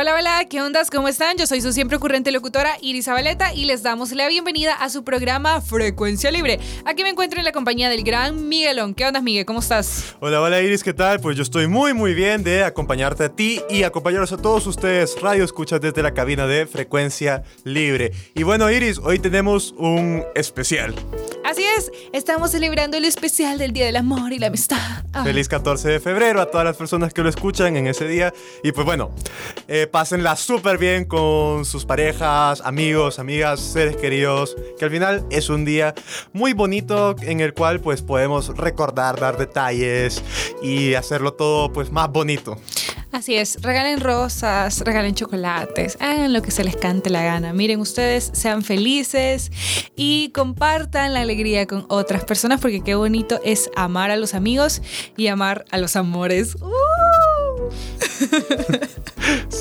Hola, hola, ¿qué ondas? ¿Cómo están? Yo soy su siempre ocurrente locutora Iris Zabaleta y les damos la bienvenida a su programa Frecuencia Libre. Aquí me encuentro en la compañía del gran Miguelón. ¿Qué onda, Miguel? ¿Cómo estás? Hola, hola Iris, ¿qué tal? Pues yo estoy muy, muy bien de acompañarte a ti y acompañaros a todos ustedes, radio escuchas desde la cabina de Frecuencia Libre. Y bueno, Iris, hoy tenemos un especial. Así es, estamos celebrando el especial del Día del Amor y la Amistad. Ah. Feliz 14 de febrero a todas las personas que lo escuchan en ese día. Y pues bueno, eh, pásenla súper bien con sus parejas, amigos, amigas, seres queridos, que al final es un día muy bonito en el cual pues podemos recordar, dar detalles y hacerlo todo pues más bonito. Así es, regalen rosas, regalen chocolates, hagan lo que se les cante la gana. Miren, ustedes sean felices y compartan la alegría con otras personas porque qué bonito es amar a los amigos y amar a los amores. ¡Uh!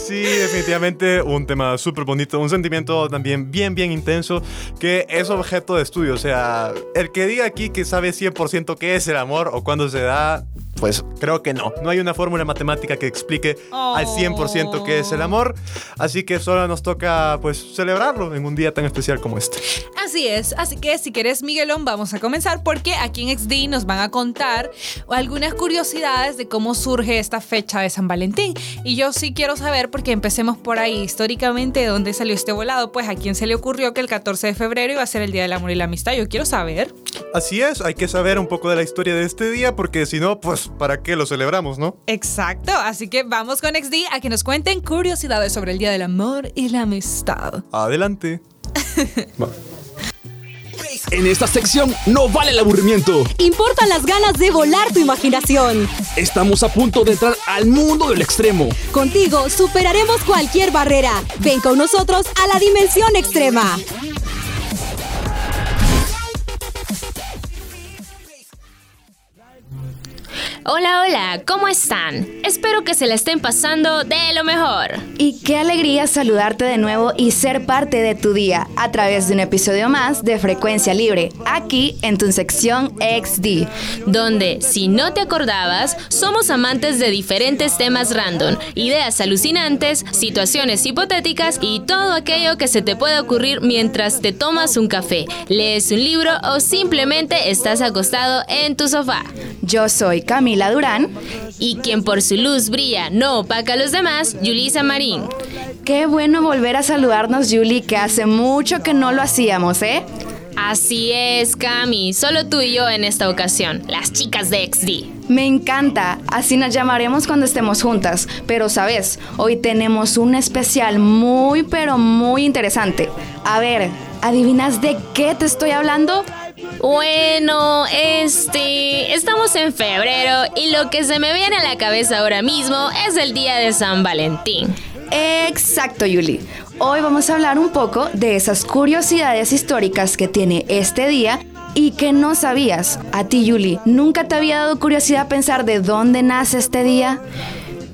Sí, definitivamente un tema súper bonito, un sentimiento también bien, bien intenso que es objeto de estudio. O sea, el que diga aquí que sabe 100% qué es el amor o cuándo se da, pues creo que no. No hay una fórmula matemática que explique al 100% qué es el amor. Así que solo nos toca pues celebrarlo en un día tan especial como este. Así es. Así que si quieres, Miguelón, vamos a comenzar porque aquí en XD nos van a contar algunas curiosidades de cómo surge esta fecha de San Valentín. Y yo sí quiero saber, porque empecemos por ahí, históricamente, ¿de dónde salió este volado? Pues a quién se le ocurrió que el 14 de febrero iba a ser el Día del Amor y la Amistad. Yo quiero saber. Así es, hay que saber un poco de la historia de este día porque si no, pues ¿para qué lo celebramos, no? Exacto, así que vamos con XD a que nos cuenten curiosidades sobre el Día del Amor y la Amistad. Adelante. En esta sección no vale el aburrimiento. Importan las ganas de volar tu imaginación. Estamos a punto de entrar al mundo del extremo. Contigo superaremos cualquier barrera. Ven con nosotros a la dimensión extrema. Hola, hola, ¿cómo están? Espero que se la estén pasando de lo mejor. Y qué alegría saludarte de nuevo y ser parte de tu día a través de un episodio más de Frecuencia Libre, aquí en tu sección XD. Donde, si no te acordabas, somos amantes de diferentes temas random, ideas alucinantes, situaciones hipotéticas y todo aquello que se te pueda ocurrir mientras te tomas un café, lees un libro o simplemente estás acostado en tu sofá. Yo soy Camila Durán. Y quien por su luz brilla no opaca a los demás, Yulisa Marín. Qué bueno volver a saludarnos, Yuli, que hace mucho que no lo hacíamos, ¿eh? Así es, Cami, solo tú y yo en esta ocasión, las chicas de XD. Me encanta, así nos llamaremos cuando estemos juntas, pero sabes, hoy tenemos un especial muy pero muy interesante. A ver, ¿adivinas de qué te estoy hablando? Bueno, este, estamos en febrero y lo que se me viene a la cabeza ahora mismo es el día de San Valentín. Exacto, Yuli. Hoy vamos a hablar un poco de esas curiosidades históricas que tiene este día y que no sabías. A ti, Yuli, ¿nunca te había dado curiosidad pensar de dónde nace este día?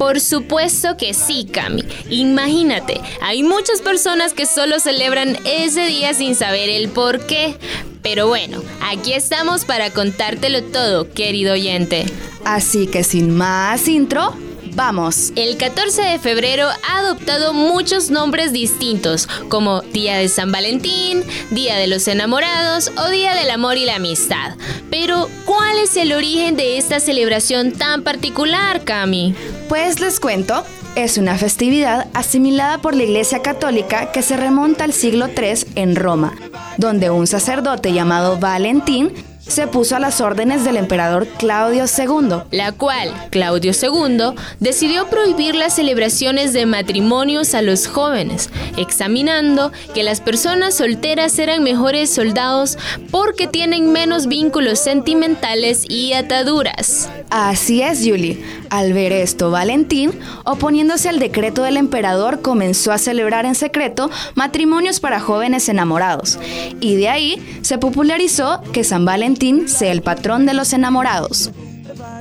Por supuesto que sí, Cami. Imagínate, hay muchas personas que solo celebran ese día sin saber el por qué. Pero bueno, aquí estamos para contártelo todo, querido oyente. Así que sin más intro, Vamos. El 14 de febrero ha adoptado muchos nombres distintos, como Día de San Valentín, Día de los Enamorados o Día del Amor y la Amistad. Pero, ¿cuál es el origen de esta celebración tan particular, Cami? Pues les cuento. Es una festividad asimilada por la Iglesia Católica que se remonta al siglo III en Roma, donde un sacerdote llamado Valentín se puso a las órdenes del emperador Claudio II. la cual Claudio II decidió prohibir las celebraciones de matrimonios a los jóvenes, examinando que las personas solteras eran mejores soldados porque tienen menos vínculos sentimentales y ataduras. Así es, Julie. Al ver esto, Valentín, oponiéndose al decreto del emperador, comenzó a celebrar en secreto matrimonios para jóvenes enamorados. Y de ahí se popularizó que San Valentín sea el patrón de los enamorados.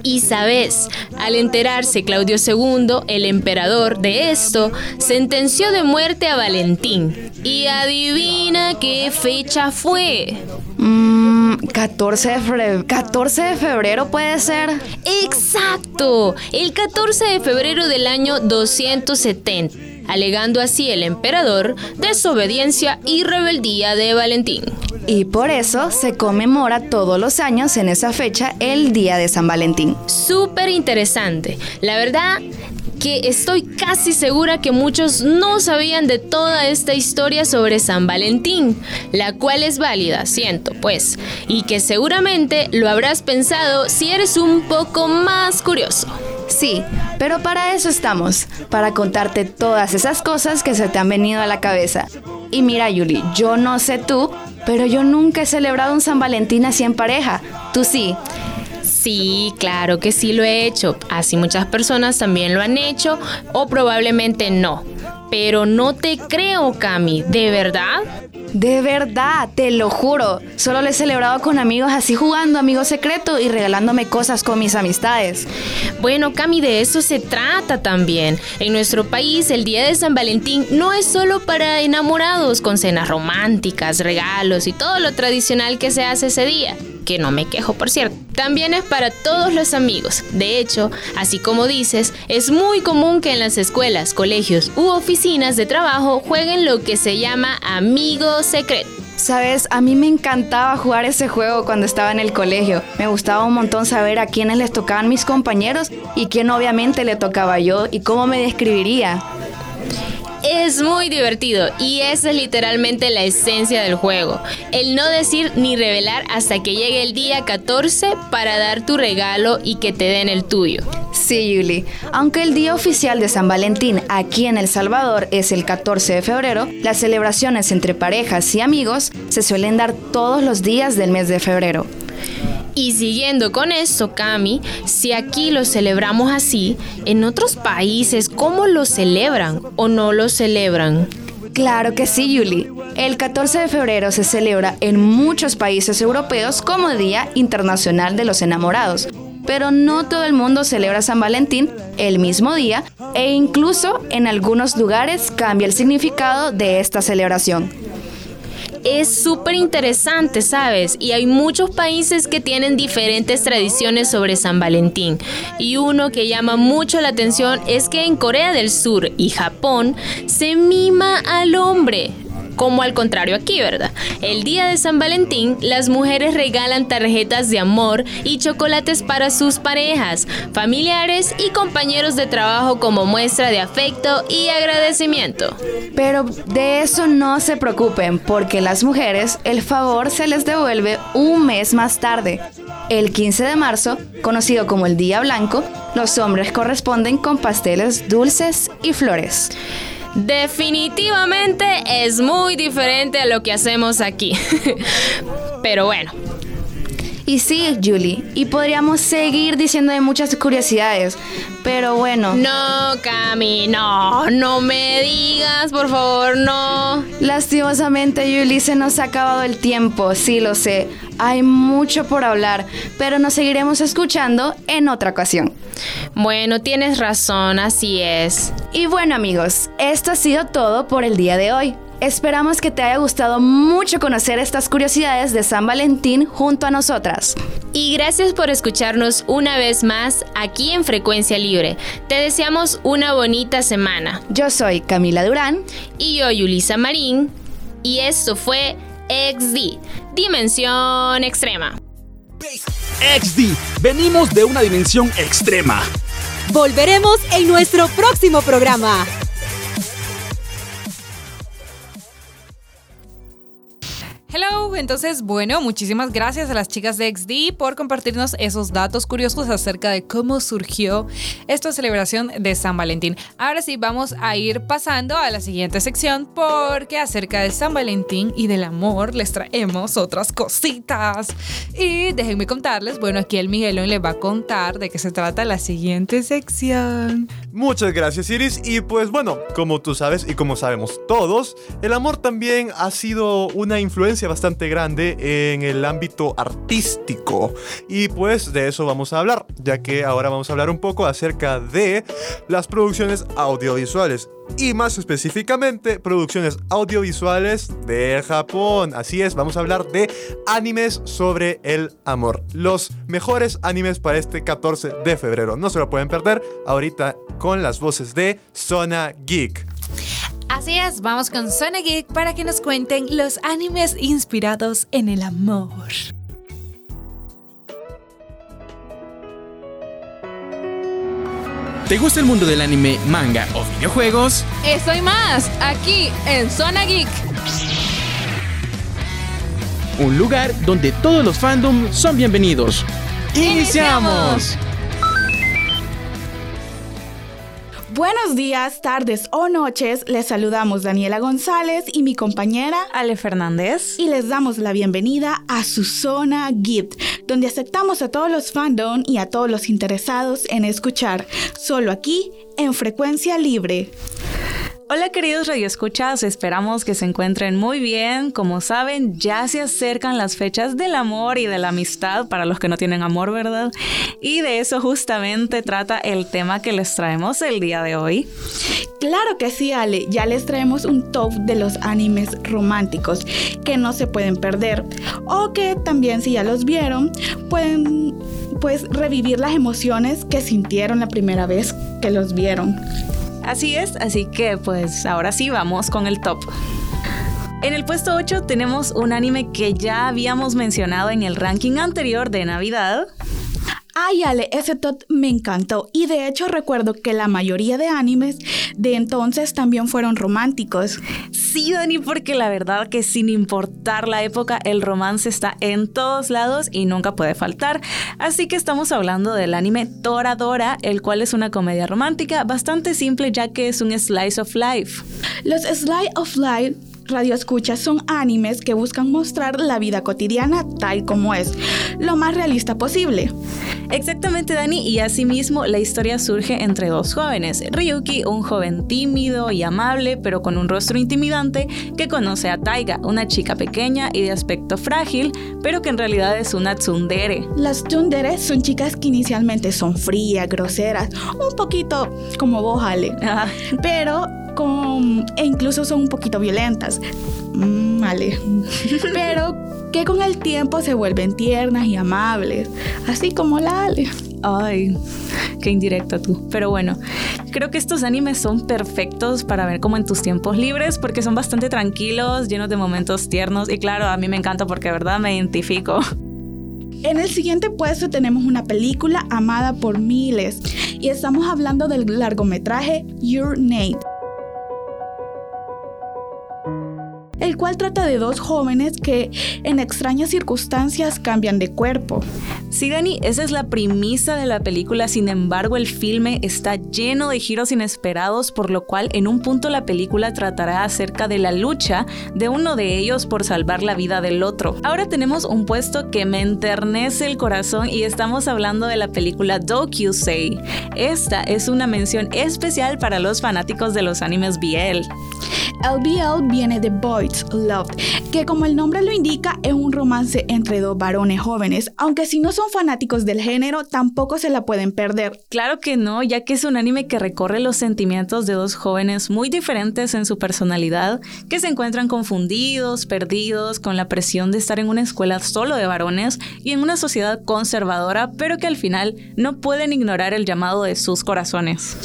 Y sabes, al enterarse Claudio II, el emperador, de esto, sentenció de muerte a Valentín. Y adivina qué fecha fue. Mmm, 14 de, febrero, 14 de febrero puede ser. Exacto, el 14 de febrero del año 270, alegando así el emperador desobediencia y rebeldía de Valentín. Y por eso se conmemora todos los años en esa fecha el Día de San Valentín. Súper interesante. La verdad que estoy casi segura que muchos no sabían de toda esta historia sobre San Valentín, la cual es válida, siento, pues, y que seguramente lo habrás pensado si eres un poco más curioso. Sí, pero para eso estamos, para contarte todas esas cosas que se te han venido a la cabeza. Y mira, Yuli, yo no sé tú, pero yo nunca he celebrado un San Valentín así en pareja. Tú sí. Sí, claro que sí lo he hecho. Así muchas personas también lo han hecho o probablemente no. Pero no te creo, Cami, ¿de verdad? De verdad, te lo juro. Solo lo he celebrado con amigos así jugando, amigo secreto y regalándome cosas con mis amistades. Bueno, Cami, de eso se trata también. En nuestro país, el Día de San Valentín no es solo para enamorados, con cenas románticas, regalos y todo lo tradicional que se hace ese día que no me quejo por cierto. También es para todos los amigos. De hecho, así como dices, es muy común que en las escuelas, colegios u oficinas de trabajo jueguen lo que se llama amigo secreto. Sabes, a mí me encantaba jugar ese juego cuando estaba en el colegio. Me gustaba un montón saber a quiénes les tocaban mis compañeros y quién obviamente le tocaba yo y cómo me describiría. Es muy divertido y esa es literalmente la esencia del juego. El no decir ni revelar hasta que llegue el día 14 para dar tu regalo y que te den el tuyo. Sí, Yuli. Aunque el día oficial de San Valentín aquí en El Salvador es el 14 de febrero, las celebraciones entre parejas y amigos se suelen dar todos los días del mes de febrero. Y siguiendo con eso, Cami, si aquí lo celebramos así, en otros países, ¿cómo lo celebran o no lo celebran? Claro que sí, Yuli. El 14 de febrero se celebra en muchos países europeos como Día Internacional de los Enamorados, pero no todo el mundo celebra San Valentín el mismo día e incluso en algunos lugares cambia el significado de esta celebración es súper interesante, ¿sabes? Y hay muchos países que tienen diferentes tradiciones sobre San Valentín. Y uno que llama mucho la atención es que en Corea del Sur y Japón se mima al hombre como al contrario aquí, ¿verdad? El día de San Valentín, las mujeres regalan tarjetas de amor y chocolates para sus parejas, familiares y compañeros de trabajo como muestra de afecto y agradecimiento. Pero de eso no se preocupen, porque las mujeres el favor se les devuelve un mes más tarde. El 15 de marzo, conocido como el Día Blanco, los hombres corresponden con pasteles dulces y flores. Definitivamente es muy diferente a lo que hacemos aquí. Pero bueno. Y sí, Julie, y podríamos seguir diciendo de muchas curiosidades, pero bueno. No, Cami, no, no me digas, por favor, no. Lastimosamente, Julie, se nos ha acabado el tiempo, sí lo sé. Hay mucho por hablar, pero nos seguiremos escuchando en otra ocasión. Bueno, tienes razón, así es. Y bueno amigos, esto ha sido todo por el día de hoy. Esperamos que te haya gustado mucho conocer estas curiosidades de San Valentín junto a nosotras. Y gracias por escucharnos una vez más aquí en Frecuencia Libre. Te deseamos una bonita semana. Yo soy Camila Durán. Y yo, Yulisa Marín. Y esto fue XD, Dimensión Extrema. XD, venimos de una dimensión extrema. Volveremos en nuestro próximo programa. Hello, entonces bueno, muchísimas gracias a las chicas de XD por compartirnos esos datos curiosos acerca de cómo surgió esta celebración de San Valentín. Ahora sí, vamos a ir pasando a la siguiente sección porque acerca de San Valentín y del amor les traemos otras cositas. Y déjenme contarles, bueno, aquí el Miguelón les va a contar de qué se trata la siguiente sección. Muchas gracias Iris y pues bueno, como tú sabes y como sabemos todos, el amor también ha sido una influencia bastante grande en el ámbito artístico. Y pues de eso vamos a hablar, ya que ahora vamos a hablar un poco acerca de las producciones audiovisuales. Y más específicamente, producciones audiovisuales de Japón. Así es, vamos a hablar de animes sobre el amor. Los mejores animes para este 14 de febrero. No se lo pueden perder ahorita con las voces de Zona Geek. Así es, vamos con Zona Geek para que nos cuenten los animes inspirados en el amor. ¿Te gusta el mundo del anime, manga o videojuegos? Eso y más, aquí en Zona Geek. Un lugar donde todos los fandoms son bienvenidos. ¡Iniciamos! Buenos días, tardes o noches. Les saludamos Daniela González y mi compañera Ale Fernández. Y les damos la bienvenida a su zona Gift, donde aceptamos a todos los fandom y a todos los interesados en escuchar, solo aquí en frecuencia libre. Hola queridos radioescuchas, esperamos que se encuentren muy bien. Como saben, ya se acercan las fechas del amor y de la amistad para los que no tienen amor, ¿verdad? Y de eso justamente trata el tema que les traemos el día de hoy. Claro que sí, Ale, ya les traemos un top de los animes románticos que no se pueden perder o que también si ya los vieron pueden pues revivir las emociones que sintieron la primera vez que los vieron. Así es, así que pues ahora sí vamos con el top. En el puesto 8 tenemos un anime que ya habíamos mencionado en el ranking anterior de Navidad. Ay, Ale, ese top me encantó. Y de hecho recuerdo que la mayoría de animes de entonces también fueron románticos. Sí, Dani, porque la verdad que sin importar la época, el romance está en todos lados y nunca puede faltar. Así que estamos hablando del anime Toradora, el cual es una comedia romántica bastante simple ya que es un slice of life. Los slice of life Radio Escucha son animes que buscan mostrar la vida cotidiana tal como es, lo más realista posible. Exactamente, Dani, y asimismo la historia surge entre dos jóvenes. Ryuki, un joven tímido y amable, pero con un rostro intimidante, que conoce a Taiga, una chica pequeña y de aspecto frágil, pero que en realidad es una tsundere. Las tsundere son chicas que inicialmente son frías, groseras, un poquito como vos, Ale, pero con, e incluso son un poquito violentas. Mm, vale. Pero que con el tiempo se vuelven tiernas y amables, así como la Ale. Ay, qué indirecta tú. Pero bueno, creo que estos animes son perfectos para ver como en tus tiempos libres porque son bastante tranquilos, llenos de momentos tiernos y claro, a mí me encanta porque de verdad me identifico. En el siguiente puesto tenemos una película amada por miles y estamos hablando del largometraje Your Name el cual trata de dos jóvenes que en extrañas circunstancias cambian de cuerpo. Sí, Dani, esa es la premisa de la película, sin embargo el filme está lleno de giros inesperados, por lo cual en un punto la película tratará acerca de la lucha de uno de ellos por salvar la vida del otro. Ahora tenemos un puesto que me enternece el corazón y estamos hablando de la película Say. Esta es una mención especial para los fanáticos de los animes BL. LBL viene de Boys Love, que como el nombre lo indica es un romance entre dos varones jóvenes, aunque si no son fanáticos del género tampoco se la pueden perder. Claro que no, ya que es un anime que recorre los sentimientos de dos jóvenes muy diferentes en su personalidad, que se encuentran confundidos, perdidos, con la presión de estar en una escuela solo de varones y en una sociedad conservadora, pero que al final no pueden ignorar el llamado de sus corazones.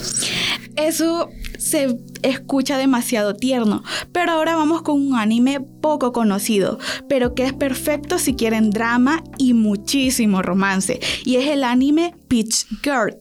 Eso se escucha demasiado tierno, pero ahora vamos con un anime poco conocido, pero que es perfecto si quieren drama y muchísimo romance, y es el anime Peach Girl.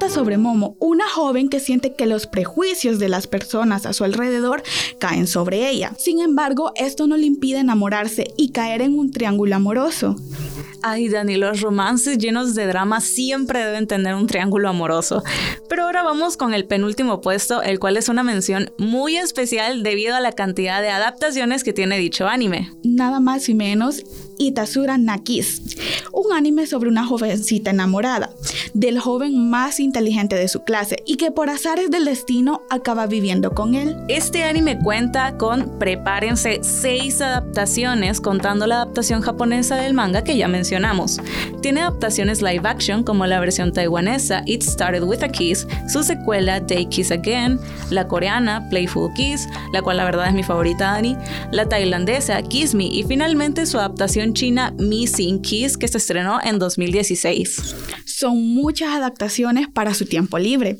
Trata sobre Momo, una joven que siente que los prejuicios de las personas a su alrededor caen sobre ella. Sin embargo, esto no le impide enamorarse y caer en un triángulo amoroso. Ay, Dani, los romances llenos de drama siempre deben tener un triángulo amoroso. Pero ahora vamos con el penúltimo puesto, el cual es una mención muy especial debido a la cantidad de adaptaciones que tiene dicho anime. Nada más y menos Itasura Nakis, un anime sobre una jovencita enamorada del joven más inteligente de su clase y que por azares del destino acaba viviendo con él. Este anime cuenta con, prepárense, seis adaptaciones contando la adaptación japonesa del manga que ya mencionamos. Tiene adaptaciones live action como la versión taiwanesa It Started With a Kiss, su secuela Day Kiss Again, la coreana Playful Kiss, la cual la verdad es mi favorita Dani, la tailandesa Kiss Me y finalmente su adaptación china Missing Kiss que se estrenó en 2016. Son muchas adaptaciones para su tiempo libre.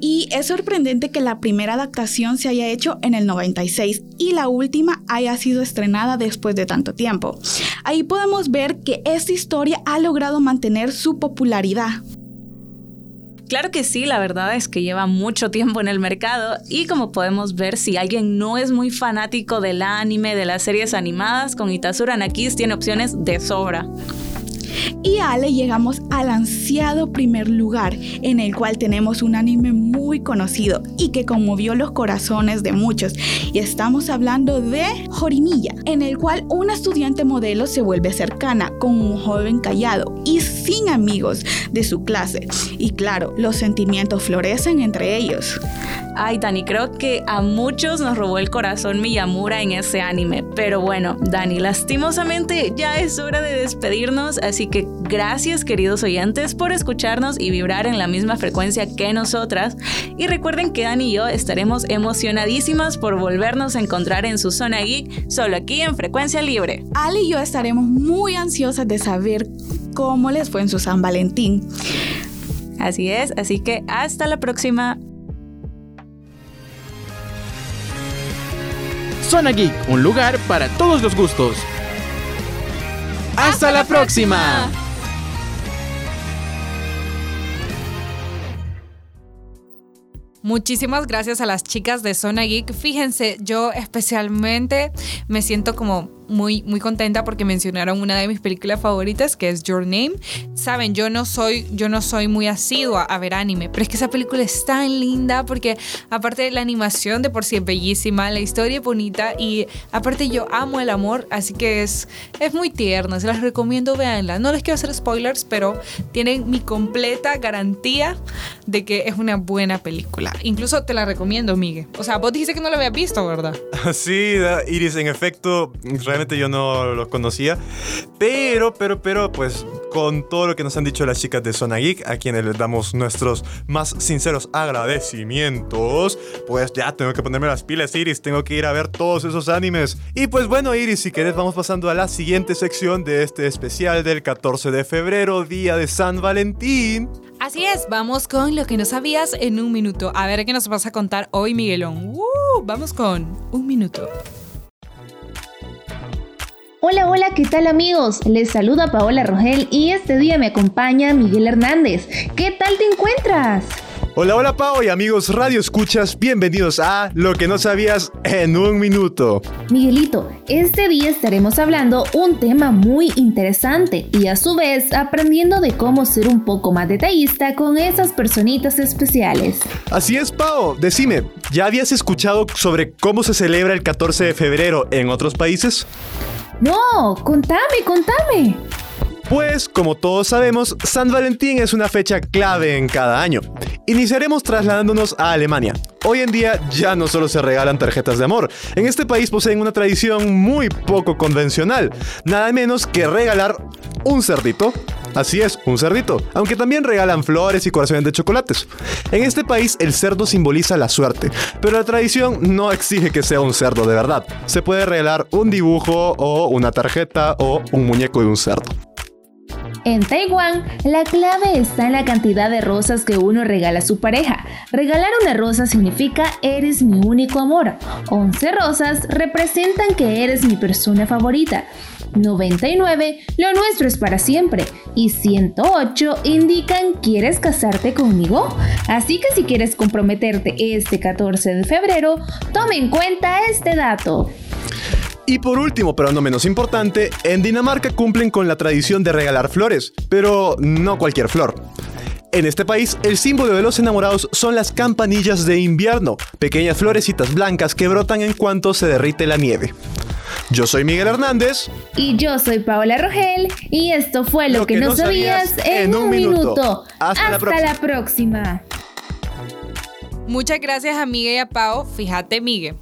Y es sorprendente que la primera adaptación se haya hecho en el 96 y la última haya sido estrenada después de tanto tiempo. Ahí podemos ver que esta historia ha logrado mantener su popularidad. Claro que sí, la verdad es que lleva mucho tiempo en el mercado y como podemos ver, si alguien no es muy fanático del anime, de las series animadas, con Itasura Nakis tiene opciones de sobra. Y Ale llegamos al ansiado primer lugar, en el cual tenemos un anime muy conocido y que conmovió los corazones de muchos. Y estamos hablando de Jorimilla, en el cual una estudiante modelo se vuelve cercana con un joven callado y sin amigos de su clase. Y claro, los sentimientos florecen entre ellos. Ay, Dani, creo que a muchos nos robó el corazón Miyamura en ese anime. Pero bueno, Dani, lastimosamente ya es hora de despedirnos, así que gracias queridos oyentes por escucharnos y vibrar en la misma frecuencia que nosotras. Y recuerden que Dani y yo estaremos emocionadísimas por volvernos a encontrar en su zona geek, solo aquí en Frecuencia Libre. Ali y yo estaremos muy ansiosas de saber cómo les fue en su San Valentín. Así es, así que hasta la próxima. Zona Geek, un lugar para todos los gustos. ¡Hasta, la próxima! Muchísimas gracias a las chicas de Zona Geek. Fíjense, yo especialmente me siento como muy, muy contenta porque mencionaron una de mis películas favoritas, que es Your Name. Saben, yo no soy, yo no soy muy asidua a ver anime, pero es que esa película es tan linda porque aparte de la animación de por sí es bellísima, la historia es bonita y aparte yo amo el amor, así que es, es muy tierna. Se las recomiendo, véanla. No les quiero hacer spoilers, pero tienen mi completa garantía de que es una buena película. Incluso te la recomiendo, Miguel. O sea, vos dijiste que no la habías visto, ¿verdad? Sí, Iris, en efecto, realmente yo no lo conocía. Pero, pero, pero, pues con todo lo que nos han dicho las chicas de Zona Geek, a quienes les damos nuestros más sinceros agradecimientos, pues ya tengo que ponerme las pilas, Iris, tengo que ir a ver todos esos animes. Y pues bueno, Iris, si querés, vamos pasando a la siguiente sección de este especial del 14 de febrero, día de San Valentín. Así es, vamos con lo que no sabías en un minuto. A ver qué nos vas a contar hoy, Miguelón. Uh, vamos con un minuto. Hola, hola, ¿qué tal amigos? Les saluda Paola Rogel y este día me acompaña Miguel Hernández. ¿Qué tal te encuentras? Hola, hola Pao y amigos Radio Escuchas, bienvenidos a Lo que no sabías en un minuto. Miguelito, este día estaremos hablando un tema muy interesante y a su vez aprendiendo de cómo ser un poco más detallista con esas personitas especiales. Así es, Pao. Decime, ¿ya habías escuchado sobre cómo se celebra el 14 de febrero en otros países? No, contame, contame. Pues, como todos sabemos, San Valentín es una fecha clave en cada año. Iniciaremos trasladándonos a Alemania. Hoy en día ya no solo se regalan tarjetas de amor, en este país poseen una tradición muy poco convencional, nada menos que regalar un cerdito. Así es, un cerdito, aunque también regalan flores y corazones de chocolates. En este país el cerdo simboliza la suerte, pero la tradición no exige que sea un cerdo de verdad. Se puede regalar un dibujo o una tarjeta o un muñeco de un cerdo. En Taiwán, la clave está en la cantidad de rosas que uno regala a su pareja. Regalar una rosa significa eres mi único amor. 11 rosas representan que eres mi persona favorita. 99 lo nuestro es para siempre y 108 indican quieres casarte conmigo. Así que si quieres comprometerte este 14 de febrero, tome en cuenta este dato. Y por último, pero no menos importante, en Dinamarca cumplen con la tradición de regalar flores, pero no cualquier flor. En este país, el símbolo de los enamorados son las campanillas de invierno, pequeñas florecitas blancas que brotan en cuanto se derrite la nieve. Yo soy Miguel Hernández. Y yo soy Paola Rogel. Y esto fue lo, que, no sabías, en un minuto. Hasta, la, próxima. la próxima. Muchas gracias a Miguel y a Pau. Fíjate, Miguel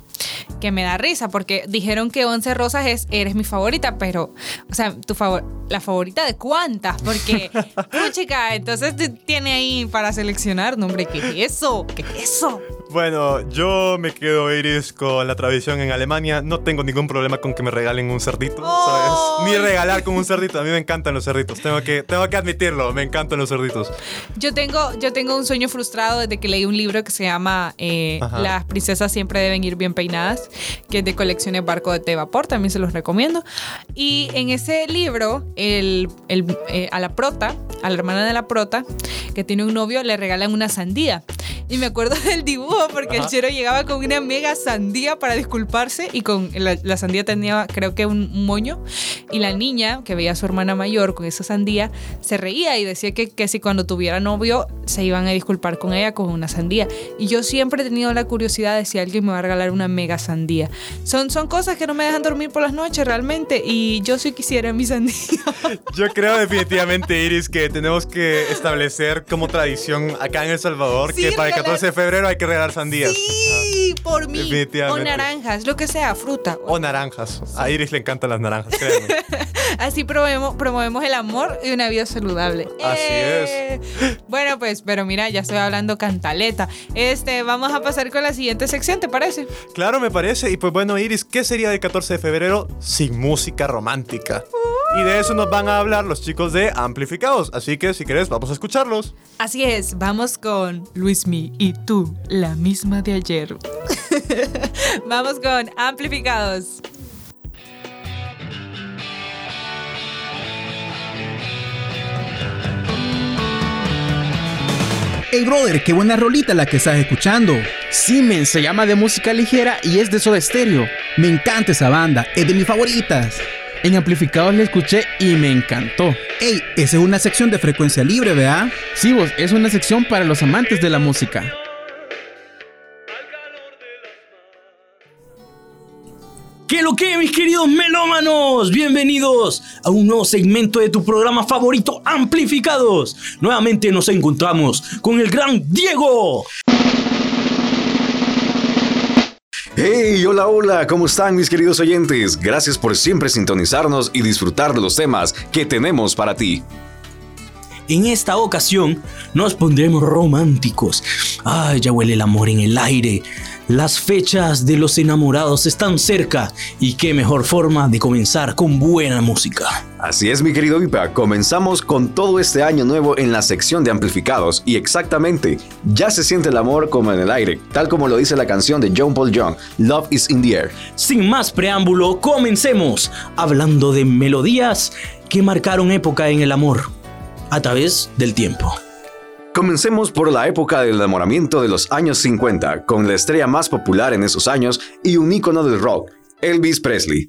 que me da risa porque dijeron que Once Rosas es eres mi favorita, pero, o sea, tu favor, la favorita de cuántas, porque, chica, entonces tiene ahí para seleccionar, nombre, ¿qué es eso? ¿Qué es eso? Bueno, yo me quedo, Iris, con la tradición en Alemania. No tengo ningún problema con que me regalen un cerdito, ¿sabes? Ni regalar con un cerdito. A mí me encantan los cerditos. Tengo que, tengo que admitirlo, me encantan los cerditos. Yo tengo, yo tengo un sueño frustrado desde que leí un libro que se llama eh, Las princesas siempre deben ir bien peinadas, que es de colecciones Barco de Vapor. También se los recomiendo. Y en ese libro, el, el, eh, a la prota, a la hermana de la prota, que tiene un novio, le regalan una sandía. Y me acuerdo del dibujo porque el chero llegaba con una mega sandía para disculparse y con la, sandía tenía creo que un moño y la niña que veía a su hermana mayor con esa sandía se reía y decía que, que si cuando tuviera novio se iban a disculpar con ella con una sandía. Y yo siempre he tenido la curiosidad de si alguien me va a regalar una mega sandía. Son, son cosas que no me dejan dormir por las noches realmente y yo sí quisiera mi sandía. Yo creo definitivamente, Iris, que tenemos que establecer como tradición acá en El Salvador que para 14 de febrero hay que regalar sandías. Sí, por mí. O naranjas, lo que sea, fruta. O naranjas. A Iris le encantan las naranjas. Así promovemos, promovemos el amor y una vida saludable. Así es. Eh, bueno, pues, pero mira, ya estoy hablando cantaleta. Este, vamos a pasar con la siguiente sección, ¿te parece? Claro, me parece. Y pues bueno, Iris, ¿qué sería el 14 de febrero sin música romántica? Y de eso nos van a hablar los chicos de Amplificados. Así que si quieres, vamos a escucharlos. Así es, vamos con Luismi y tú, la misma de ayer. vamos con Amplificados. Hey brother, qué buena rolita la que estás escuchando. Siemens se llama de música ligera y es de Soda Stereo. Me encanta esa banda, es de mis favoritas. En amplificados la escuché y me encantó. Ey, esa es una sección de frecuencia libre, ¿verdad? Sí, vos, es una sección para los amantes de la música. ¿Qué lo que, mis queridos melómanos? Bienvenidos a un nuevo segmento de tu programa favorito, Amplificados. Nuevamente nos encontramos con el gran Diego. Hey, hola, hola, ¿cómo están mis queridos oyentes? Gracias por siempre sintonizarnos y disfrutar de los temas que tenemos para ti. En esta ocasión nos pondremos románticos. Ay, ya huele el amor en el aire. Las fechas de los enamorados están cerca y qué mejor forma de comenzar con buena música. Así es mi querido Vipa, comenzamos con todo este año nuevo en la sección de amplificados y exactamente, ya se siente el amor como en el aire, tal como lo dice la canción de John Paul Young, Love is in the Air. Sin más preámbulo, comencemos hablando de melodías que marcaron época en el amor a través del tiempo. Comencemos por la época del enamoramiento de los años 50, con la estrella más popular en esos años y un ícono del rock, Elvis Presley.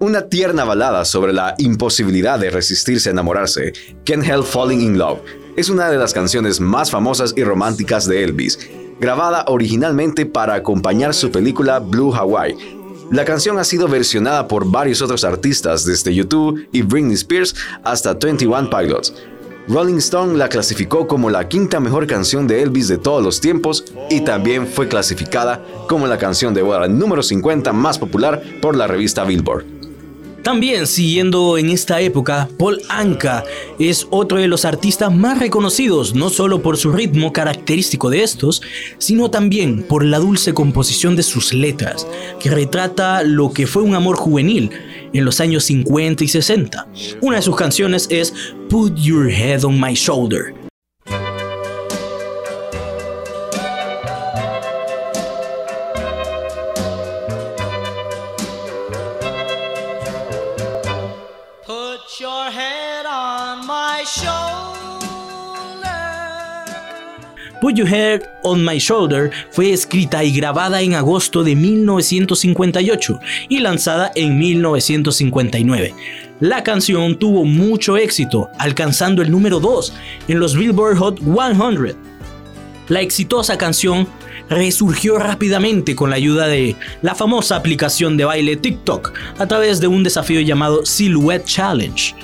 Una tierna balada sobre la imposibilidad de resistirse a enamorarse, Can't Help Falling in Love, es una de las canciones más famosas y románticas de Elvis, grabada originalmente para acompañar su película Blue Hawaii, la canción ha sido versionada por varios otros artistas, desde YouTube y Britney Spears hasta 21 Pilots. Rolling Stone la clasificó como la quinta mejor canción de Elvis de todos los tiempos y también fue clasificada como la canción de boda número 50 más popular por la revista Billboard. También siguiendo en esta época, Paul Anka es otro de los artistas más reconocidos, no solo por su ritmo característico de estos, sino también por la dulce composición de sus letras, que retrata lo que fue un amor juvenil en los años 50 y 60. Una de sus canciones es Put Your Head on My Shoulder, Put Your Head on My Shoulder fue escrita y grabada en agosto de 1958 y lanzada en 1959. La canción tuvo mucho éxito, alcanzando el número 2 en los Billboard Hot 100. La exitosa canción resurgió rápidamente con la ayuda de la famosa aplicación de baile TikTok a través de un desafío llamado Silhouette Challenge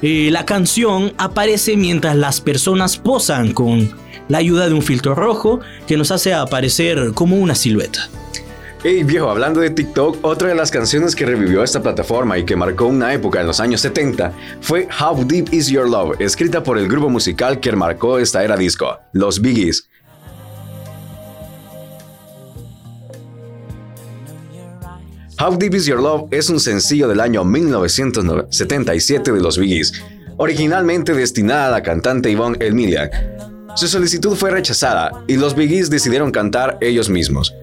eh, la canción aparece mientras las personas posan con la ayuda de un filtro rojo que nos hace aparecer como una silueta. Hey viejo, hablando de TikTok, otra de las canciones que revivió esta plataforma y que marcó una época en los años 70 fue How Deep Is Your Love, escrita por el grupo musical que marcó esta era disco, los Biggies. How Deep Is Your Love es un sencillo del año 1977 de los Biggies, originalmente destinada a la cantante Yvonne Elmilia. Su solicitud fue rechazada y los Biggies decidieron cantar ellos mismos.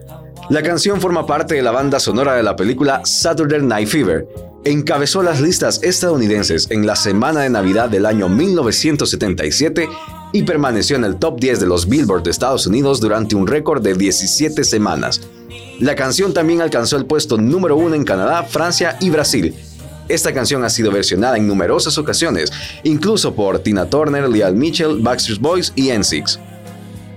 La canción forma parte de la banda sonora de la película Saturday Night Fever. Encabezó las listas estadounidenses en la semana de Navidad del año 1977 y permaneció en el top 10 de los Billboard de Estados Unidos durante un récord de 17 semanas. La canción también alcanzó el puesto número uno en Canadá, Francia y Brasil. Esta canción ha sido versionada en numerosas ocasiones, incluso por Tina Turner, Leal Mitchell, Backstreet Boys y N6.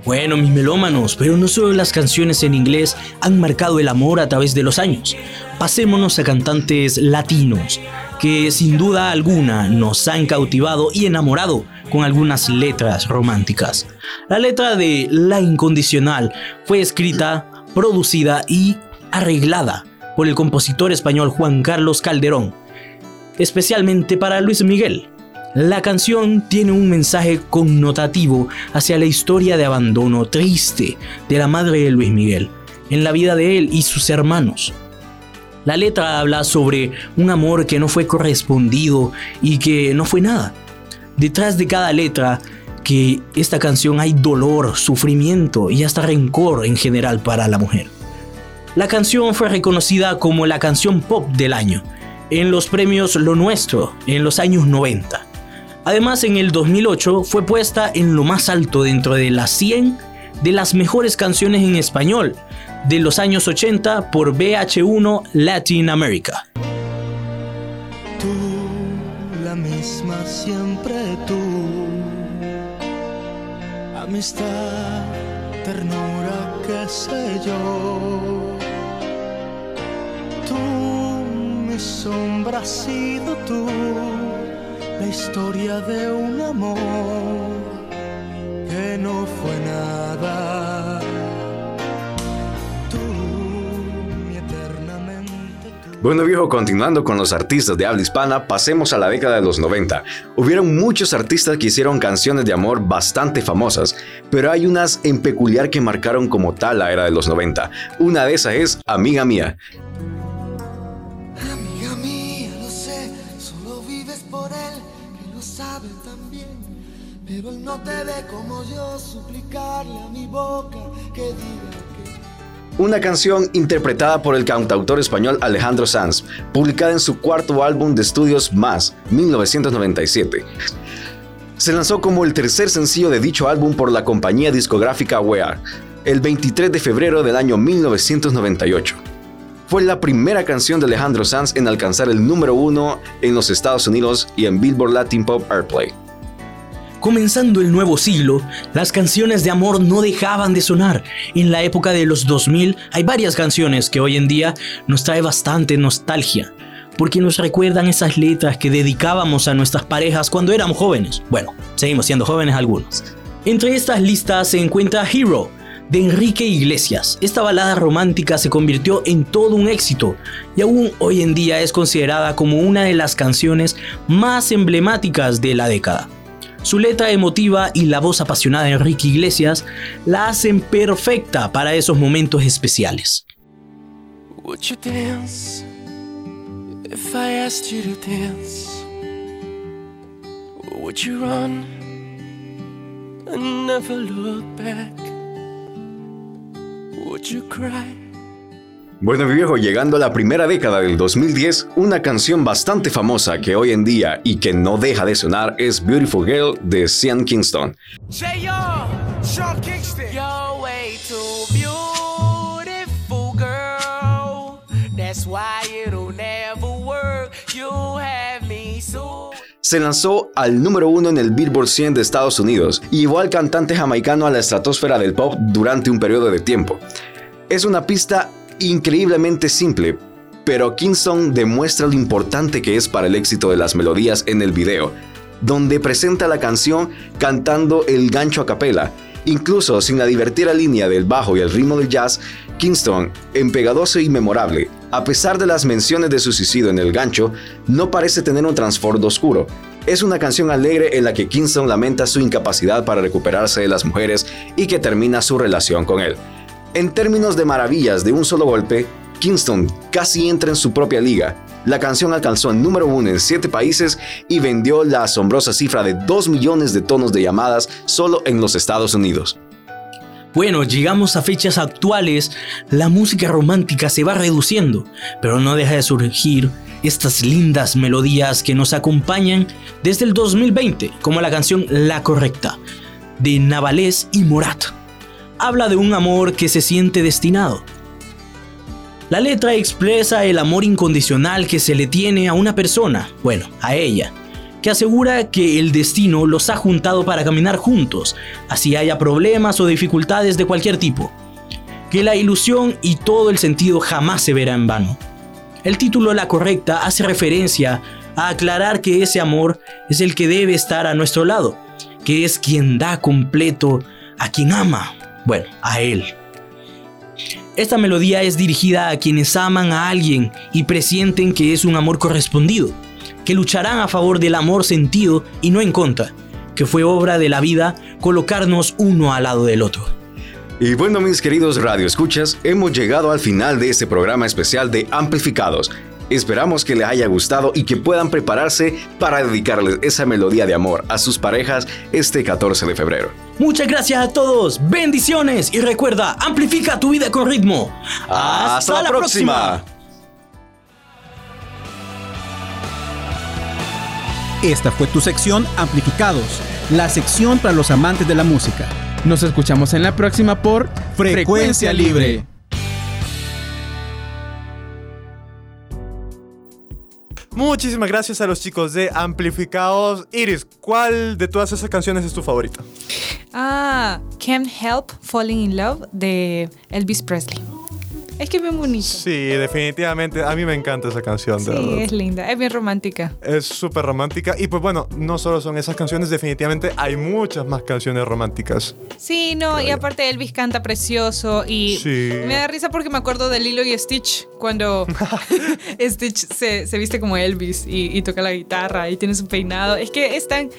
Bueno, mis melómanos, pero no solo las canciones en inglés han marcado el amor a través de los años. Pasémonos a cantantes latinos, que sin duda alguna nos han cautivado y enamorado con algunas letras románticas. La letra de La Incondicional fue escrita producida y arreglada por el compositor español Juan Carlos Calderón, especialmente para Luis Miguel. La canción tiene un mensaje connotativo hacia la historia de abandono triste de la madre de Luis Miguel en la vida de él y sus hermanos. La letra habla sobre un amor que no fue correspondido y que no fue nada. Detrás de cada letra que esta canción hay dolor, sufrimiento y hasta rencor en general para la mujer. La canción fue reconocida como la canción pop del año en los premios Lo Nuestro en los años 90. Además, en el 2008 fue puesta en lo más alto dentro de las 100 de las mejores canciones en español de los años 80 por BH1 Latin America. Amistad, ternura, qué sé yo. Tú, mi sombra, has sido tú, la historia de un amor que no fue nada. Bueno viejo, continuando con los artistas de habla hispana, pasemos a la década de los 90. Hubieron muchos artistas que hicieron canciones de amor bastante famosas, pero hay unas en peculiar que marcaron como tal la era de los 90. Una de esas es Amiga Mía. Amiga mía, lo sé, solo vives por él, que lo sabe también. Pero él no te ve como yo, suplicarle a mi boca que diga una canción interpretada por el cantautor español Alejandro Sanz, publicada en su cuarto álbum de estudios Más, 1997. Se lanzó como el tercer sencillo de dicho álbum por la compañía discográfica WEA, el 23 de febrero del año 1998. Fue la primera canción de Alejandro Sanz en alcanzar el número uno en los Estados Unidos y en Billboard Latin Pop Airplay. Comenzando el nuevo siglo, las canciones de amor no dejaban de sonar. En la época de los 2000 hay varias canciones que hoy en día nos trae bastante nostalgia, porque nos recuerdan esas letras que dedicábamos a nuestras parejas cuando éramos jóvenes. Bueno, seguimos siendo jóvenes algunos. Entre estas listas se encuentra Hero, de Enrique Iglesias. Esta balada romántica se convirtió en todo un éxito y aún hoy en día es considerada como una de las canciones más emblemáticas de la década. Su letra emotiva y la voz apasionada de Enrique Iglesias la hacen perfecta para esos momentos especiales. Would you dance if I asked you to dance? Would you run and never look back? Would you cry Bueno, mi viejo, llegando a la primera década del 2010, una canción bastante famosa que hoy en día y que no deja de sonar es Beautiful Girl de Sean Kingston. Se lanzó al número uno en el Billboard 100 de Estados Unidos y llevó al cantante jamaicano a la estratosfera del pop durante un periodo de tiempo. Es una pista increíblemente simple, pero Kingston demuestra lo importante que es para el éxito de las melodías en el video, donde presenta la canción cantando el gancho a capela. Incluso sin la divertida línea del bajo y el ritmo del jazz, Kingston, empegadoso y memorable, a pesar de las menciones de su suicidio en el gancho, no parece tener un trasfondo oscuro. Es una canción alegre en la que Kingston lamenta su incapacidad para recuperarse de las mujeres y que termina su relación con él. En términos de maravillas de un solo golpe, Kingston casi entra en su propia liga. La canción alcanzó el número uno en siete países y vendió la asombrosa cifra de 2 millones de tonos de llamadas solo en los Estados Unidos. Bueno, llegamos a fechas actuales, la música romántica se va reduciendo, pero no deja de surgir estas lindas melodías que nos acompañan desde el 2020, como la canción La Correcta, de Navalés y Morat habla de un amor que se siente destinado. La letra expresa el amor incondicional que se le tiene a una persona, bueno, a ella, que asegura que el destino los ha juntado para caminar juntos, así haya problemas o dificultades de cualquier tipo. Que la ilusión y todo el sentido jamás se verá en vano. El título La Correcta hace referencia a aclarar que ese amor es el que debe estar a nuestro lado, que es quien da completo a quien ama, bueno, a él. Esta melodía es dirigida a quienes aman a alguien y presienten que es un amor correspondido, que lucharán a favor del amor sentido y no en contra, que fue obra de la vida colocarnos uno al lado del otro. Y bueno, mis queridos radioescuchas, hemos llegado al final de este programa especial de Amplificados. Esperamos que les haya gustado y que puedan prepararse para dedicarles esa melodía de amor a sus parejas este 14 de febrero. Muchas gracias a todos, bendiciones y recuerda, amplifica tu vida con ritmo. Hasta, la, próxima. Esta fue tu sección Amplificados, la sección para los amantes de la música. Nos escuchamos en la próxima por Frecuencia Libre. Muchísimas gracias a los chicos de Amplificados. Iris, ¿cuál de todas esas canciones es tu favorita? Ah, Can't Help Falling in Love de Elvis Presley. Es que es bien bonito. Sí, definitivamente. A mí me encanta esa canción, Sí, es linda, es bien romántica. Es súper romántica. Y pues bueno, no solo son esas canciones, definitivamente hay muchas más canciones románticas. Sí, no, y aparte Elvis canta precioso y Sí. me da risa porque me acuerdo de Lilo y Stitch cuando Stitch se, se viste como Elvis y, y toca la guitarra y tiene su peinado. Es que es tan-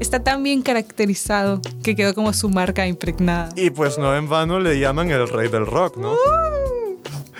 está tan bien caracterizado que quedó como su marca impregnada. Y pues no en vano le llaman el rey del rock, ¿no?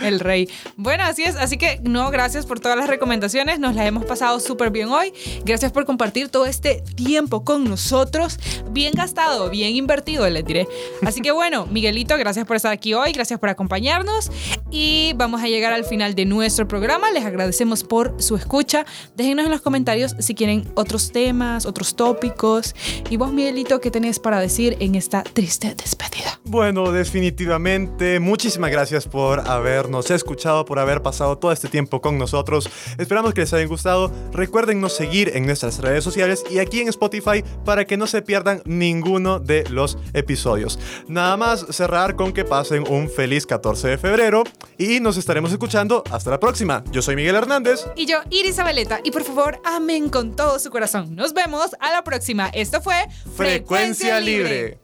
El rey. Bueno, así es. Así que no, gracias por todas las recomendaciones. Nos las hemos pasado súper bien hoy. Gracias por compartir todo este tiempo con nosotros. Bien gastado, bien invertido, les diré. Así que bueno, Miguelito, gracias por estar aquí hoy. Gracias por acompañarnos. Y vamos a llegar al final de nuestro programa. Les agradecemos por su escucha. Déjenos en los comentarios si quieren otros temas, otros tópicos. Y vos, Miguelito, ¿qué tenés para decir en esta triste despedida? Bueno, definitivamente, muchísimas gracias por habernos escuchado, por haber pasado todo este tiempo con nosotros. Esperamos que les haya gustado. Recuérdennos seguir en nuestras redes sociales y aquí en Spotify para que no se pierdan ninguno de los episodios. Nada más cerrar con que pasen un feliz 14 de febrero y nos estaremos escuchando hasta la próxima. Yo soy Miguel Hernández. Y yo, Iris Abeleta. Y por favor, amen con todo su corazón. Nos vemos a la próxima. Esto fue Frecuencia Libre.